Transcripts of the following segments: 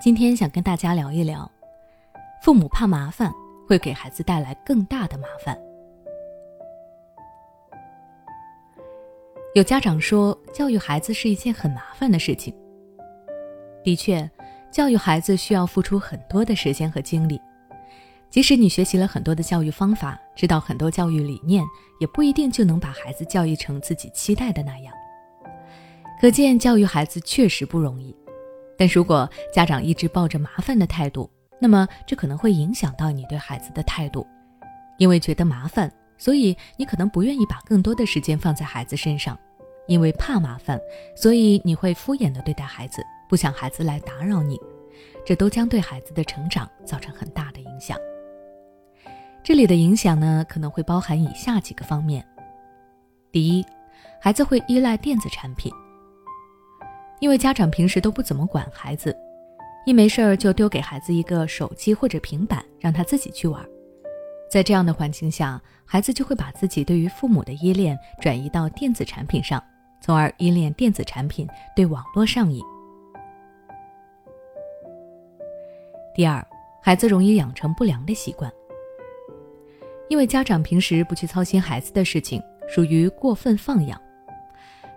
今天想跟大家聊一聊，父母怕麻烦会给孩子带来更大的麻烦。有家长说，教育孩子是一件很麻烦的事情。的确，教育孩子需要付出很多的时间和精力。即使你学习了很多的教育方法，知道很多教育理念，也不一定就能把孩子教育成自己期待的那样。可见，教育孩子确实不容易。但如果家长一直抱着麻烦的态度，那么这可能会影响到你对孩子的态度，因为觉得麻烦，所以你可能不愿意把更多的时间放在孩子身上；因为怕麻烦，所以你会敷衍的对待孩子，不想孩子来打扰你，这都将对孩子的成长造成很大的影响。这里的影响呢，可能会包含以下几个方面：第一，孩子会依赖电子产品。因为家长平时都不怎么管孩子，一没事儿就丢给孩子一个手机或者平板，让他自己去玩。在这样的环境下，孩子就会把自己对于父母的依恋转移到电子产品上，从而依恋电子产品，对网络上瘾。第二，孩子容易养成不良的习惯，因为家长平时不去操心孩子的事情，属于过分放养。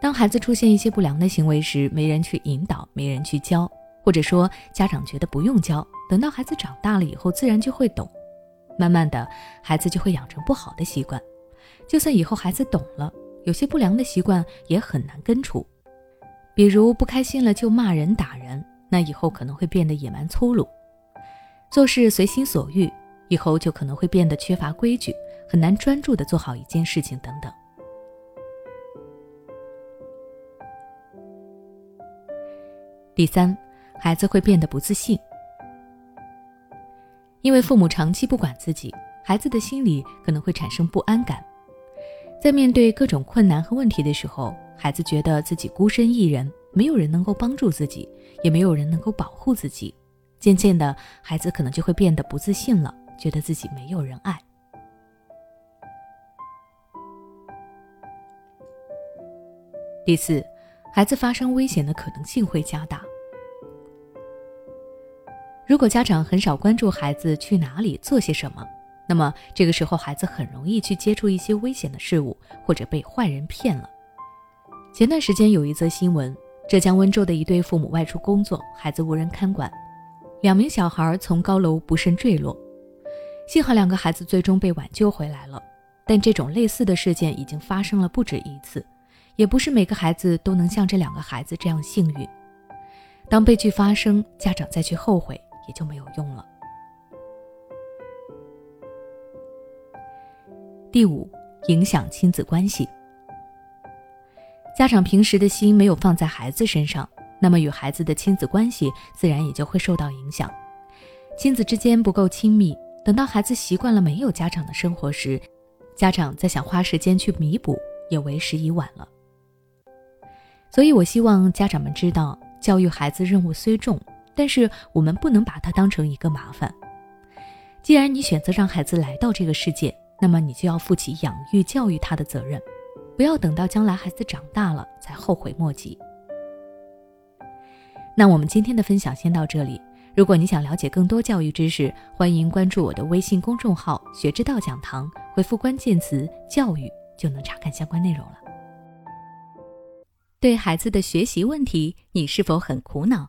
当孩子出现一些不良的行为时，没人去引导，没人去教，或者说家长觉得不用教，等到孩子长大了以后，自然就会懂。慢慢的，孩子就会养成不好的习惯。就算以后孩子懂了，有些不良的习惯也很难根除。比如不开心了就骂人打人，那以后可能会变得野蛮粗鲁；做事随心所欲，以后就可能会变得缺乏规矩，很难专注的做好一件事情等等。第三，孩子会变得不自信，因为父母长期不管自己，孩子的心里可能会产生不安感。在面对各种困难和问题的时候，孩子觉得自己孤身一人，没有人能够帮助自己，也没有人能够保护自己。渐渐的，孩子可能就会变得不自信了，觉得自己没有人爱。第四，孩子发生危险的可能性会加大。如果家长很少关注孩子去哪里做些什么，那么这个时候孩子很容易去接触一些危险的事物，或者被坏人骗了。前段时间有一则新闻，浙江温州的一对父母外出工作，孩子无人看管，两名小孩从高楼不慎坠落，幸好两个孩子最终被挽救回来了。但这种类似的事件已经发生了不止一次，也不是每个孩子都能像这两个孩子这样幸运。当悲剧发生，家长再去后悔。也就没有用了。第五，影响亲子关系。家长平时的心没有放在孩子身上，那么与孩子的亲子关系自然也就会受到影响。亲子之间不够亲密，等到孩子习惯了没有家长的生活时，家长再想花时间去弥补，也为时已晚了。所以我希望家长们知道，教育孩子任务虽重。但是我们不能把它当成一个麻烦。既然你选择让孩子来到这个世界，那么你就要负起养育教育他的责任，不要等到将来孩子长大了才后悔莫及。那我们今天的分享先到这里。如果你想了解更多教育知识，欢迎关注我的微信公众号“学之道讲堂”，回复关键词“教育”就能查看相关内容了。对孩子的学习问题，你是否很苦恼？